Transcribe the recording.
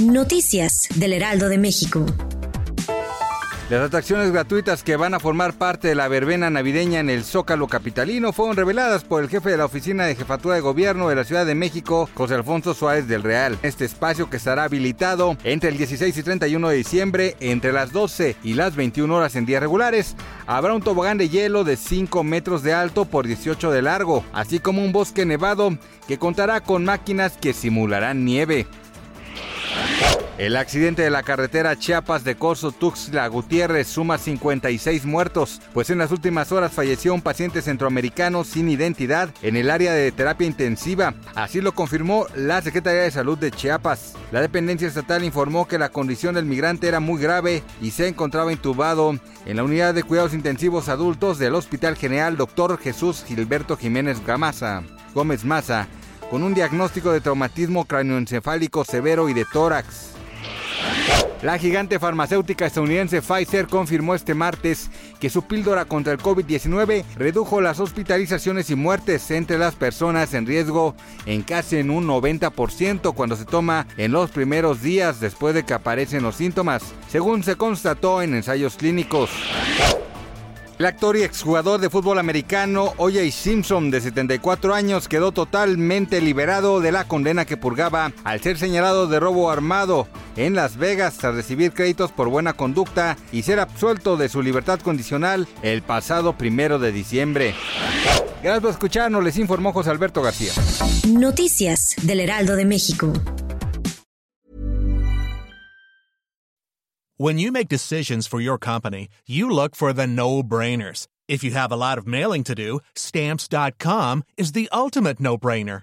Noticias del Heraldo de México. Las atracciones gratuitas que van a formar parte de la verbena navideña en el Zócalo Capitalino fueron reveladas por el jefe de la Oficina de Jefatura de Gobierno de la Ciudad de México, José Alfonso Suárez del Real. Este espacio que estará habilitado entre el 16 y 31 de diciembre, entre las 12 y las 21 horas en días regulares, habrá un tobogán de hielo de 5 metros de alto por 18 de largo, así como un bosque nevado que contará con máquinas que simularán nieve. El accidente de la carretera Chiapas de Corzo Tuxtla Gutiérrez suma 56 muertos, pues en las últimas horas falleció un paciente centroamericano sin identidad en el área de terapia intensiva. Así lo confirmó la Secretaría de Salud de Chiapas. La dependencia estatal informó que la condición del migrante era muy grave y se encontraba intubado en la unidad de cuidados intensivos adultos del Hospital General Dr. Jesús Gilberto Jiménez Gamasa, Gómez Maza, con un diagnóstico de traumatismo cráneoencefálico severo y de tórax. La gigante farmacéutica estadounidense Pfizer confirmó este martes que su píldora contra el COVID-19 redujo las hospitalizaciones y muertes entre las personas en riesgo en casi en un 90% cuando se toma en los primeros días después de que aparecen los síntomas, según se constató en ensayos clínicos. El actor y exjugador de fútbol americano O.J. Simpson, de 74 años, quedó totalmente liberado de la condena que purgaba al ser señalado de robo armado en Las Vegas tras recibir créditos por buena conducta y ser absuelto de su libertad condicional el pasado primero de diciembre. Gracias por escucharnos, les informó José Alberto García. Noticias del Heraldo de México. When you make decisions for your company, you look for the no-brainers. If you have a lot of mailing to do, stamps.com is the ultimate no-brainer.